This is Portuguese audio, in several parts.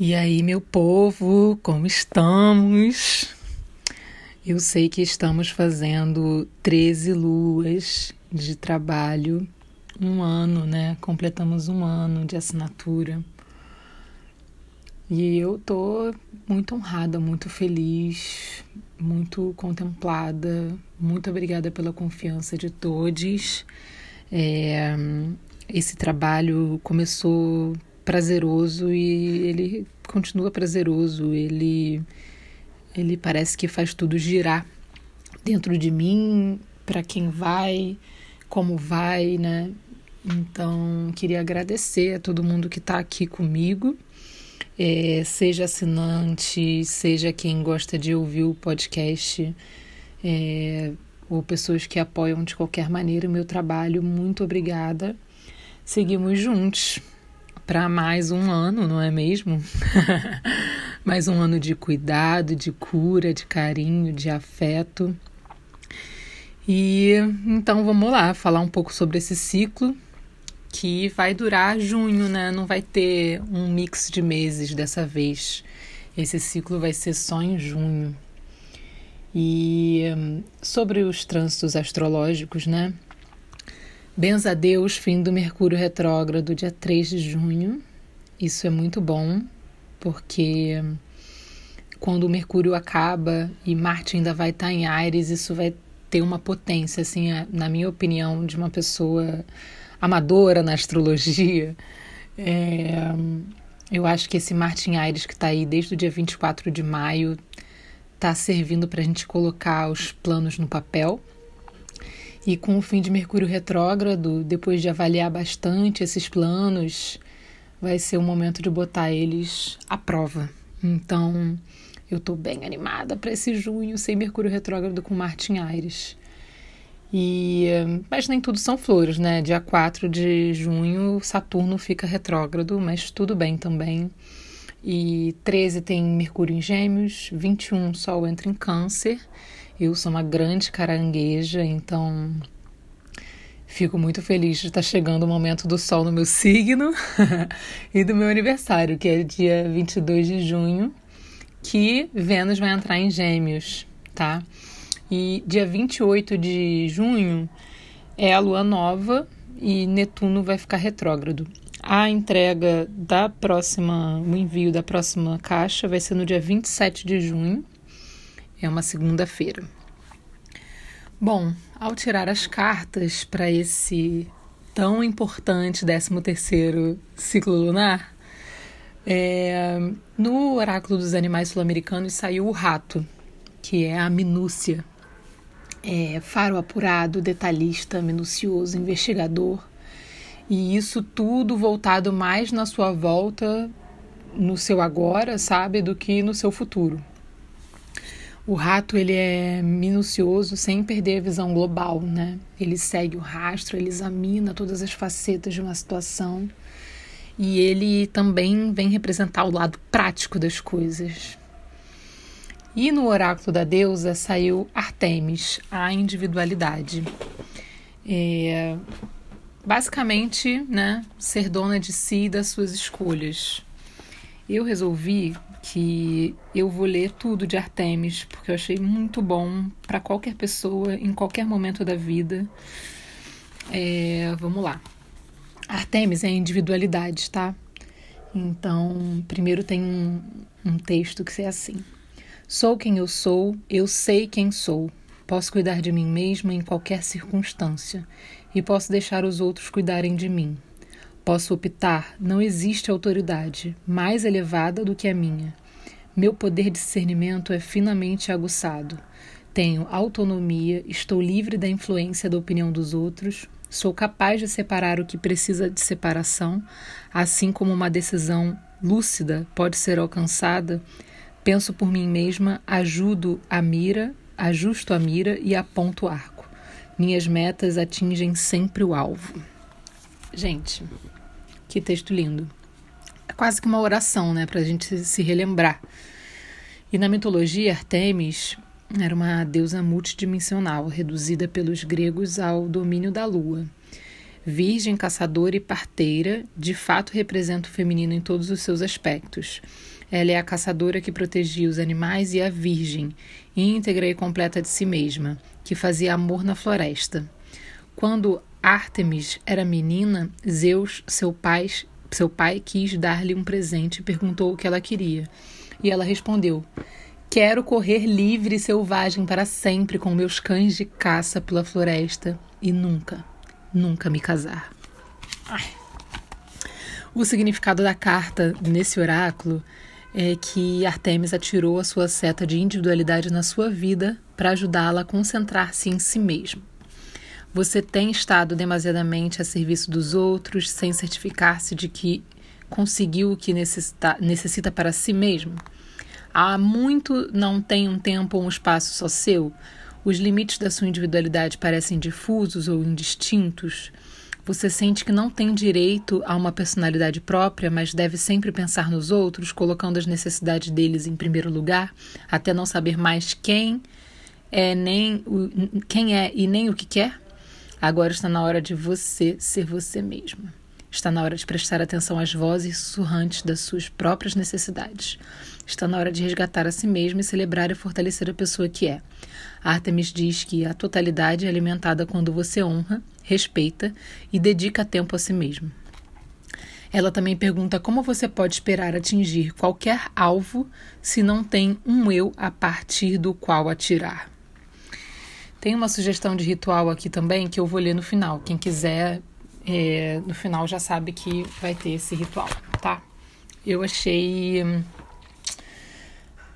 E aí, meu povo, como estamos? Eu sei que estamos fazendo 13 luas de trabalho, um ano, né? Completamos um ano de assinatura. E eu tô muito honrada, muito feliz, muito contemplada. Muito obrigada pela confiança de todos. É, esse trabalho começou prazeroso e ele continua prazeroso. Ele ele parece que faz tudo girar dentro de mim, para quem vai, como vai, né? Então, queria agradecer a todo mundo que está aqui comigo, é, seja assinante, seja quem gosta de ouvir o podcast, é, ou pessoas que apoiam de qualquer maneira o meu trabalho. Muito obrigada. Seguimos juntos para mais um ano, não é mesmo? mais um ano de cuidado, de cura, de carinho, de afeto. E então vamos lá falar um pouco sobre esse ciclo que vai durar junho, né? Não vai ter um mix de meses dessa vez. Esse ciclo vai ser só em junho. E sobre os trânsitos astrológicos, né? Benza a Deus, fim do Mercúrio retrógrado, dia 3 de junho. Isso é muito bom, porque quando o Mercúrio acaba e Marte ainda vai estar em Ares, isso vai ter uma potência, assim, é, na minha opinião, de uma pessoa amadora na astrologia. É, eu acho que esse Marte em Ares que está aí desde o dia 24 de maio está servindo para a gente colocar os planos no papel e com o fim de Mercúrio retrógrado, depois de avaliar bastante esses planos, vai ser o momento de botar eles à prova. Então, eu estou bem animada para esse junho sem Mercúrio retrógrado com Marte em Ares. E, mas nem tudo são flores, né? Dia 4 de junho, Saturno fica retrógrado, mas tudo bem também. E 13 tem Mercúrio em Gêmeos, 21 Sol entra em Câncer eu sou uma grande carangueja, então fico muito feliz de estar chegando o momento do sol no meu signo e do meu aniversário, que é dia 22 de junho, que Vênus vai entrar em Gêmeos, tá? E dia 28 de junho é a lua nova e Netuno vai ficar retrógrado. A entrega da próxima, o envio da próxima caixa vai ser no dia 27 de junho é uma segunda-feira. Bom, ao tirar as cartas para esse tão importante 13º ciclo lunar, é, no oráculo dos animais sul-americanos saiu o rato, que é a minúcia. É, faro apurado, detalhista, minucioso, investigador. E isso tudo voltado mais na sua volta, no seu agora, sabe, do que no seu futuro. O rato ele é minucioso sem perder a visão global, né? Ele segue o rastro, ele examina todas as facetas de uma situação e ele também vem representar o lado prático das coisas. E no oráculo da deusa saiu Artemis, a individualidade. É, basicamente, né, ser dona de si e das suas escolhas. Eu resolvi que eu vou ler tudo de Artemis, porque eu achei muito bom para qualquer pessoa, em qualquer momento da vida. É, vamos lá. Artemis é individualidade, tá? Então, primeiro tem um, um texto que é assim: Sou quem eu sou, eu sei quem sou. Posso cuidar de mim mesma em qualquer circunstância e posso deixar os outros cuidarem de mim. Posso optar, não existe autoridade mais elevada do que a minha. Meu poder de discernimento é finamente aguçado. Tenho autonomia, estou livre da influência da opinião dos outros, sou capaz de separar o que precisa de separação, assim como uma decisão lúcida pode ser alcançada. Penso por mim mesma, ajudo a mira, ajusto a mira e aponto o arco. Minhas metas atingem sempre o alvo. Gente, que texto lindo. É quase que uma oração, né, para a gente se relembrar. E na mitologia, Artemis era uma deusa multidimensional, reduzida pelos gregos ao domínio da lua. Virgem, caçadora e parteira, de fato representa o feminino em todos os seus aspectos. Ela é a caçadora que protegia os animais e a virgem, íntegra e completa de si mesma, que fazia amor na floresta. Quando Ártemis era menina, Zeus, seu pai, seu pai quis dar-lhe um presente e perguntou o que ela queria. E ela respondeu: Quero correr livre e selvagem para sempre com meus cães de caça pela floresta e nunca, nunca me casar. Ai. O significado da carta nesse oráculo é que Artemis atirou a sua seta de individualidade na sua vida para ajudá-la a concentrar-se em si mesmo. Você tem estado demasiadamente a serviço dos outros sem certificar-se de que conseguiu o que necessita, necessita para si mesmo? Há muito não tem um tempo ou um espaço só seu? Os limites da sua individualidade parecem difusos ou indistintos? Você sente que não tem direito a uma personalidade própria, mas deve sempre pensar nos outros, colocando as necessidades deles em primeiro lugar, até não saber mais quem é nem o, quem é e nem o que quer? Agora está na hora de você ser você mesma. Está na hora de prestar atenção às vozes sussurrantes das suas próprias necessidades. Está na hora de resgatar a si mesma e celebrar e fortalecer a pessoa que é. Artemis diz que a totalidade é alimentada quando você honra, respeita e dedica tempo a si mesmo. Ela também pergunta como você pode esperar atingir qualquer alvo se não tem um eu a partir do qual atirar. Tem uma sugestão de ritual aqui também que eu vou ler no final. Quem quiser, é, no final já sabe que vai ter esse ritual, tá? Eu achei.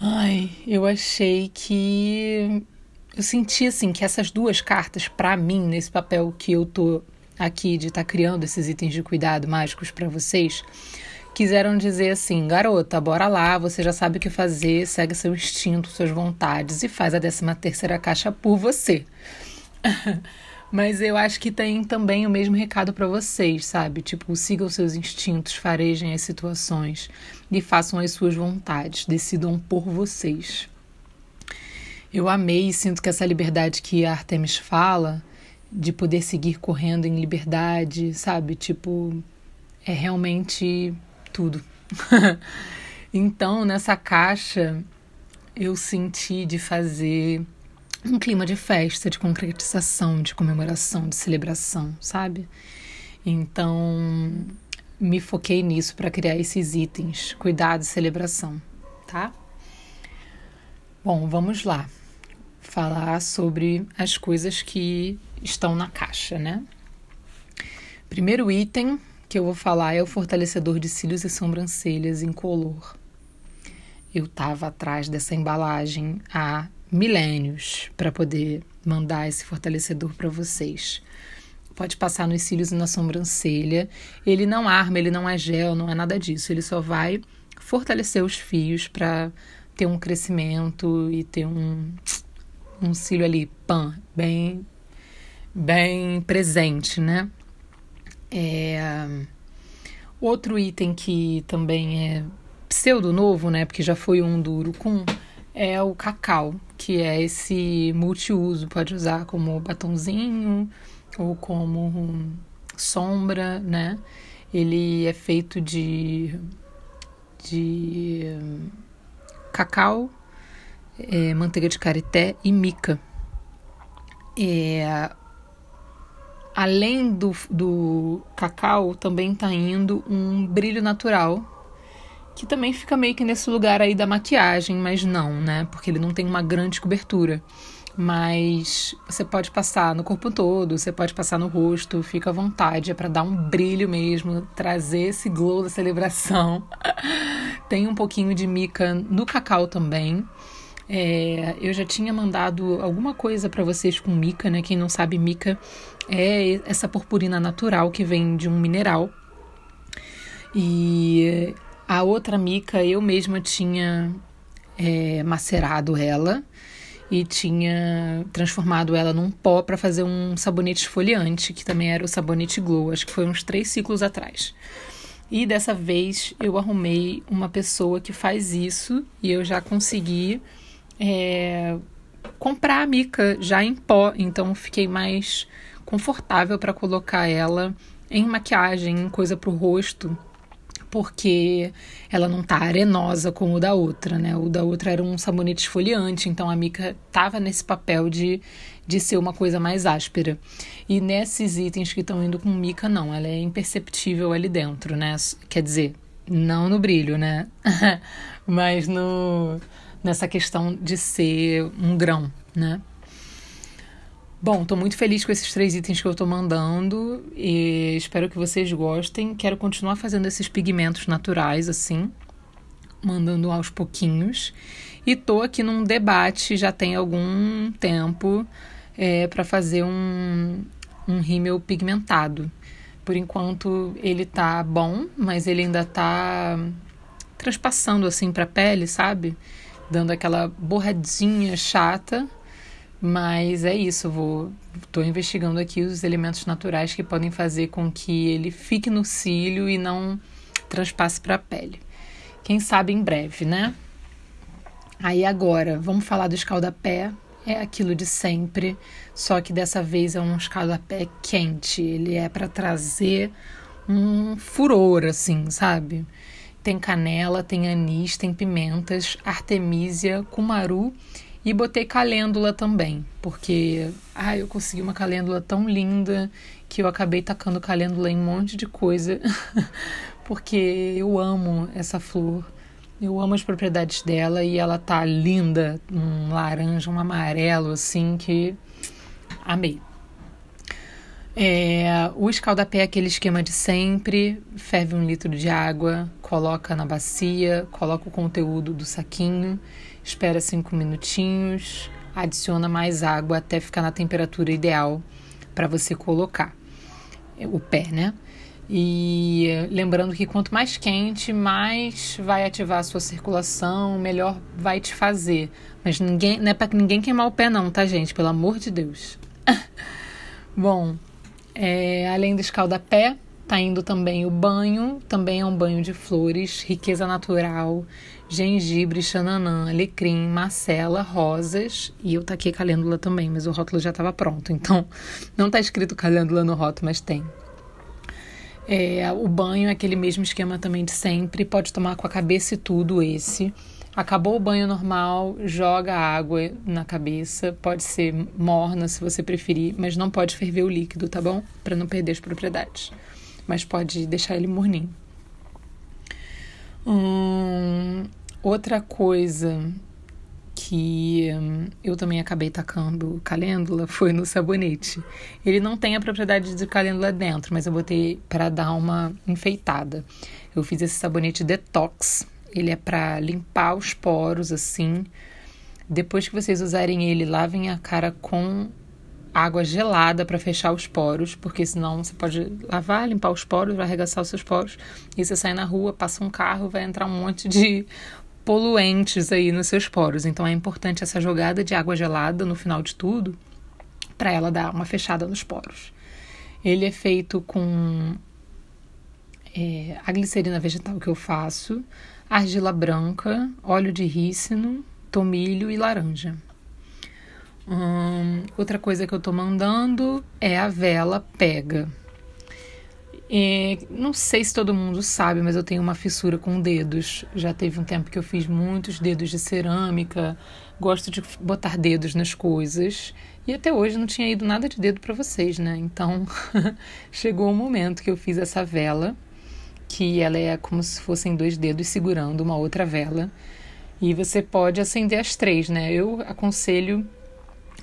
Ai, eu achei que. Eu senti assim que essas duas cartas, para mim, nesse papel que eu tô aqui de estar tá criando esses itens de cuidado mágicos para vocês, quiseram dizer assim: garota, bora lá, você já sabe o que fazer, segue seu instinto, suas vontades e faz a 13 terceira caixa por você. Mas eu acho que tem também o mesmo recado para vocês, sabe? Tipo, sigam seus instintos, farejem as situações e façam as suas vontades, decidam por vocês. Eu amei e sinto que essa liberdade que a Artemis fala, de poder seguir correndo em liberdade, sabe? Tipo, é realmente tudo. então, nessa caixa, eu senti de fazer um clima de festa, de concretização, de comemoração, de celebração, sabe? Então, me foquei nisso para criar esses itens, cuidado e celebração, tá? Bom, vamos lá. Falar sobre as coisas que estão na caixa, né? Primeiro item que eu vou falar é o fortalecedor de cílios e sobrancelhas incolor. Eu estava atrás dessa embalagem há milênios para poder mandar esse fortalecedor para vocês. Pode passar nos cílios e na sobrancelha. Ele não arma, ele não é gel, não é nada disso. Ele só vai fortalecer os fios para ter um crescimento e ter um, um cílio ali, pan, bem, bem presente, né? É... Outro item que também é pseudo novo, né? Porque já foi um do Urucum, é o cacau, que é esse multiuso. Pode usar como batonzinho ou como sombra, né? Ele é feito de, de cacau, é, manteiga de carité e mica. É, além do, do cacau, também está indo um brilho natural, que também fica meio que nesse lugar aí da maquiagem, mas não, né? Porque ele não tem uma grande cobertura. Mas você pode passar no corpo todo, você pode passar no rosto, fica à vontade, é para dar um brilho mesmo, trazer esse glow da celebração. tem um pouquinho de mica no cacau também. É, eu já tinha mandado alguma coisa para vocês com mica, né? Quem não sabe, mica é essa purpurina natural que vem de um mineral. E a outra mica eu mesma tinha é, macerado ela e tinha transformado ela num pó para fazer um sabonete esfoliante, que também era o sabonete Glow, acho que foi uns três ciclos atrás. E dessa vez eu arrumei uma pessoa que faz isso e eu já consegui é, comprar a mica já em pó, então fiquei mais confortável para colocar ela em maquiagem, em coisa para o rosto, porque ela não tá arenosa como o da outra, né? O da outra era um sabonete esfoliante, então a mica tava nesse papel de, de ser uma coisa mais áspera. E nesses itens que estão indo com mica, não, ela é imperceptível ali dentro, né? Quer dizer, não no brilho, né? Mas no nessa questão de ser um grão, né? Bom, estou muito feliz com esses três itens que eu estou mandando e espero que vocês gostem. Quero continuar fazendo esses pigmentos naturais assim, mandando aos pouquinhos. E tô aqui num debate já tem algum tempo é, para fazer um, um rímel pigmentado. Por enquanto ele tá bom, mas ele ainda tá transpassando assim para a pele, sabe? Dando aquela borradinha chata mas é isso, vou estou investigando aqui os elementos naturais que podem fazer com que ele fique no cílio e não transpasse para a pele. Quem sabe em breve, né? Aí agora, vamos falar do escaldapé. É aquilo de sempre, só que dessa vez é um escaldapé quente. Ele é para trazer um furor, assim, sabe? Tem canela, tem anis, tem pimentas, artemisia, cumaru e botei calêndula também, porque ai, eu consegui uma calêndula tão linda que eu acabei tacando calêndula em um monte de coisa, porque eu amo essa flor. Eu amo as propriedades dela e ela tá linda, um laranja, um amarelo assim que amei. É, o escaldapé é aquele esquema de sempre: ferve um litro de água, coloca na bacia, coloca o conteúdo do saquinho espera cinco minutinhos, adiciona mais água até ficar na temperatura ideal para você colocar o pé, né? E lembrando que quanto mais quente, mais vai ativar a sua circulação, melhor vai te fazer. Mas ninguém, não é para ninguém queimar o pé, não, tá, gente? Pelo amor de Deus. Bom, é, além do escaldapé, tá indo também o banho, também é um banho de flores, riqueza natural, gengibre, xananã, alecrim, macela, rosas e eu taquei calêndula também, mas o rótulo já estava pronto, então não está escrito calêndula no rótulo, mas tem. É, o banho é aquele mesmo esquema também de sempre, pode tomar com a cabeça e tudo esse. Acabou o banho normal, joga água na cabeça, pode ser morna se você preferir, mas não pode ferver o líquido, tá bom? Para não perder as propriedades. Mas pode deixar ele morninho. Hum, outra coisa que hum, eu também acabei tacando calêndula foi no sabonete. Ele não tem a propriedade de calêndula dentro, mas eu botei para dar uma enfeitada. Eu fiz esse sabonete detox. Ele é para limpar os poros assim. Depois que vocês usarem ele, lavem a cara com água gelada para fechar os poros, porque senão você pode lavar, limpar os poros, vai arregaçar os seus poros, e você sai na rua, passa um carro, vai entrar um monte de poluentes aí nos seus poros. Então é importante essa jogada de água gelada no final de tudo, para ela dar uma fechada nos poros. Ele é feito com é, a glicerina vegetal que eu faço, argila branca, óleo de rícino, tomilho e laranja. Hum, outra coisa que eu tô mandando é a vela pega. É, não sei se todo mundo sabe, mas eu tenho uma fissura com dedos. Já teve um tempo que eu fiz muitos dedos de cerâmica. Gosto de botar dedos nas coisas. E até hoje não tinha ido nada de dedo para vocês, né? Então chegou o momento que eu fiz essa vela, que ela é como se fossem dois dedos segurando uma outra vela. E você pode acender as três, né? Eu aconselho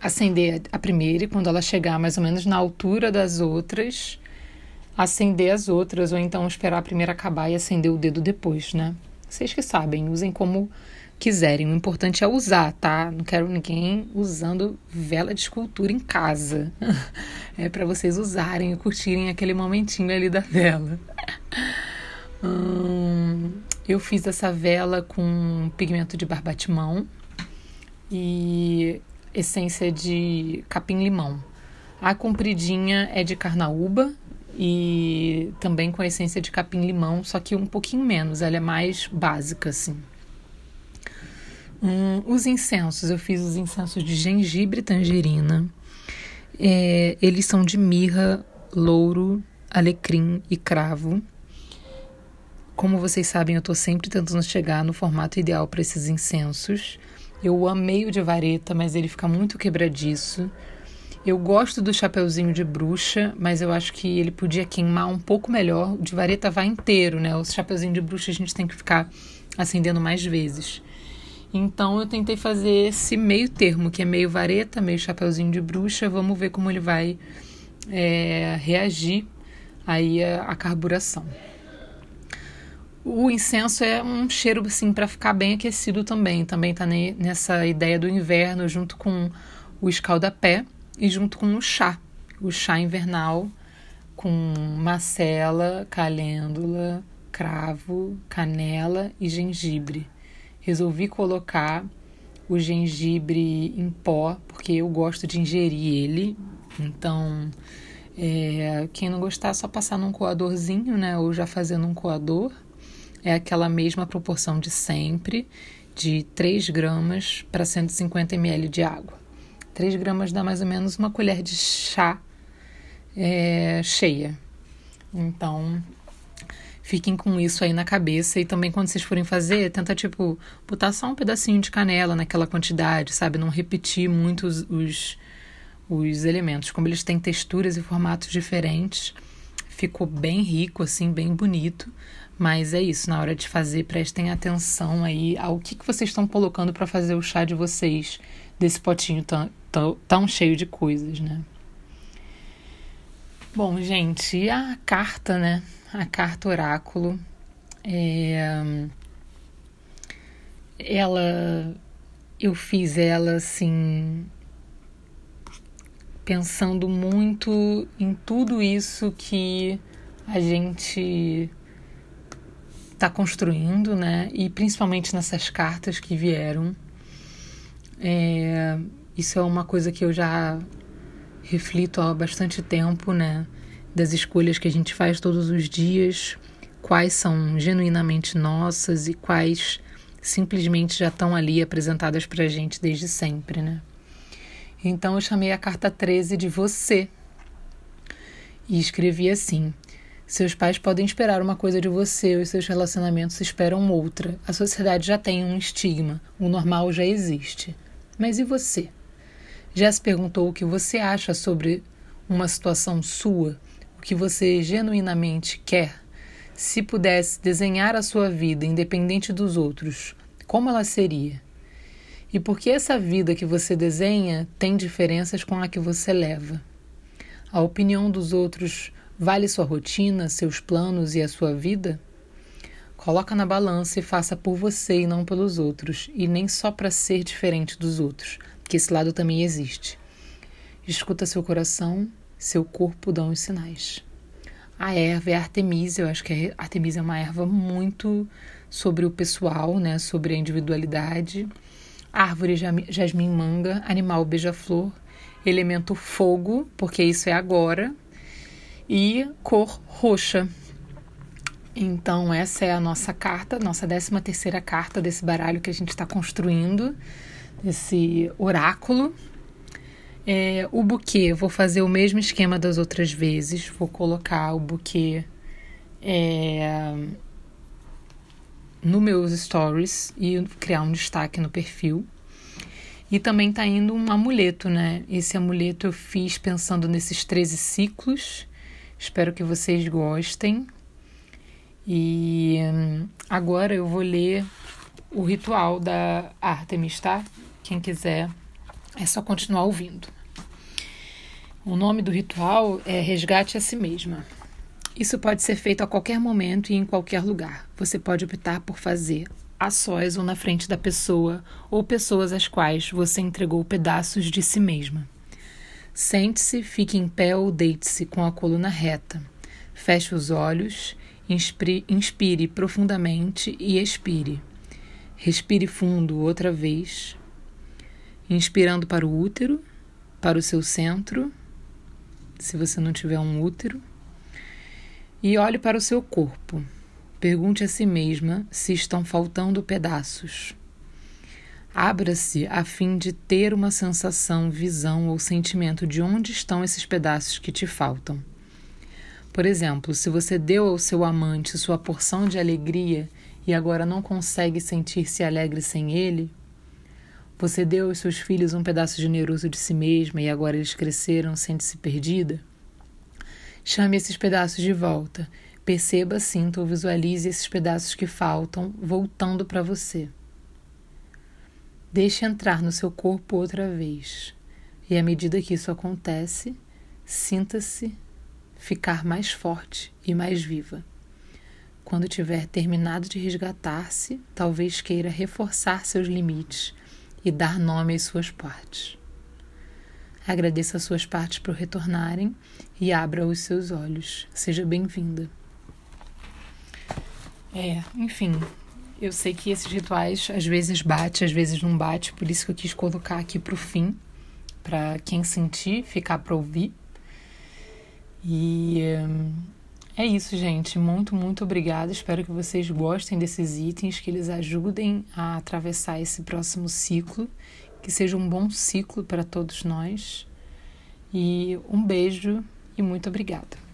acender a primeira e quando ela chegar mais ou menos na altura das outras, acender as outras ou então esperar a primeira acabar e acender o dedo depois, né? Vocês que sabem, usem como quiserem. O importante é usar, tá? Não quero ninguém usando vela de escultura em casa. é para vocês usarem e curtirem aquele momentinho ali da vela. Hum, eu fiz essa vela com pigmento de barbatimão e essência de capim-limão. A compridinha é de carnaúba e também com essência de capim-limão, só que um pouquinho menos, ela é mais básica assim. Hum, os incensos, eu fiz os incensos de gengibre e tangerina. É, eles são de mirra, louro, alecrim e cravo. Como vocês sabem, eu estou sempre tentando chegar no formato ideal para esses incensos. Eu amei o de vareta, mas ele fica muito quebradiço. Eu gosto do chapeuzinho de bruxa, mas eu acho que ele podia queimar um pouco melhor. O de vareta vai inteiro, né? O chapeuzinho de bruxa a gente tem que ficar acendendo mais vezes. Então eu tentei fazer esse meio termo, que é meio vareta, meio chapeuzinho de bruxa. Vamos ver como ele vai é, reagir aí a, a carburação. O incenso é um cheiro assim para ficar bem aquecido também. Também está nessa ideia do inverno junto com o escaldapé e junto com o chá, o chá invernal com macela, calêndula, cravo, canela e gengibre. Resolvi colocar o gengibre em pó porque eu gosto de ingerir ele. Então, é, quem não gostar, é só passar num coadorzinho, né? Ou já fazendo um coador é aquela mesma proporção de sempre, de 3 gramas para 150 ml de água. 3 gramas dá mais ou menos uma colher de chá é, cheia. Então, fiquem com isso aí na cabeça. E também, quando vocês forem fazer, tenta, tipo, botar só um pedacinho de canela naquela quantidade, sabe? Não repetir muito os, os, os elementos. Como eles têm texturas e formatos diferentes, ficou bem rico, assim, bem bonito. Mas é isso, na hora de fazer, prestem atenção aí ao que, que vocês estão colocando para fazer o chá de vocês, desse potinho tão, tão, tão cheio de coisas, né? Bom, gente, a carta, né? A carta oráculo. É... Ela. Eu fiz ela assim. Pensando muito em tudo isso que a gente está construindo, né? E principalmente nessas cartas que vieram. É, isso é uma coisa que eu já reflito há bastante tempo, né? Das escolhas que a gente faz todos os dias, quais são genuinamente nossas e quais simplesmente já estão ali apresentadas para a gente desde sempre, né? Então eu chamei a carta 13 de você e escrevi assim: seus pais podem esperar uma coisa de você, os seus relacionamentos esperam outra. A sociedade já tem um estigma, o normal já existe. Mas e você? Já se perguntou o que você acha sobre uma situação sua? O que você genuinamente quer? Se pudesse desenhar a sua vida independente dos outros, como ela seria? E por que essa vida que você desenha tem diferenças com a que você leva? A opinião dos outros Vale sua rotina, seus planos e a sua vida? Coloca na balança e faça por você e não pelos outros, e nem só para ser diferente dos outros, que esse lado também existe. Escuta seu coração, seu corpo dão os sinais. A erva é a Artemisia, eu acho que a Artemisia é uma erva muito sobre o pessoal, né, sobre a individualidade. Árvore jasmim manga, animal beija-flor, elemento fogo, porque isso é agora, e cor roxa. Então, essa é a nossa carta, nossa 13 terceira carta desse baralho que a gente está construindo, esse oráculo. É, o buquê, vou fazer o mesmo esquema das outras vezes, vou colocar o buquê é, no meus stories e criar um destaque no perfil. E também tá indo um amuleto, né? Esse amuleto eu fiz pensando nesses 13 ciclos Espero que vocês gostem. E hum, agora eu vou ler o ritual da Artemis, tá? Quem quiser, é só continuar ouvindo. O nome do ritual é Resgate a Si Mesma. Isso pode ser feito a qualquer momento e em qualquer lugar. Você pode optar por fazer a sós ou na frente da pessoa ou pessoas às quais você entregou pedaços de si mesma. Sente-se, fique em pé ou deite-se com a coluna reta. Feche os olhos, inspire, inspire profundamente e expire. Respire fundo outra vez, inspirando para o útero, para o seu centro, se você não tiver um útero, e olhe para o seu corpo. Pergunte a si mesma se estão faltando pedaços. Abra-se a fim de ter uma sensação, visão ou sentimento de onde estão esses pedaços que te faltam. Por exemplo, se você deu ao seu amante sua porção de alegria e agora não consegue sentir-se alegre sem ele, você deu aos seus filhos um pedaço generoso de si mesma e agora eles cresceram, sente-se perdida? Chame esses pedaços de volta. Perceba, sinta ou visualize esses pedaços que faltam voltando para você. Deixe entrar no seu corpo outra vez. E à medida que isso acontece, sinta-se ficar mais forte e mais viva. Quando tiver terminado de resgatar-se, talvez queira reforçar seus limites e dar nome às suas partes. Agradeça as suas partes por retornarem e abra os seus olhos. Seja bem-vinda. É, enfim, eu sei que esses rituais às vezes bate, às vezes não bate, por isso que eu quis colocar aqui pro fim, para quem sentir, ficar para ouvir. E hum, é isso, gente. Muito, muito obrigada. Espero que vocês gostem desses itens, que eles ajudem a atravessar esse próximo ciclo, que seja um bom ciclo para todos nós. E um beijo e muito obrigada.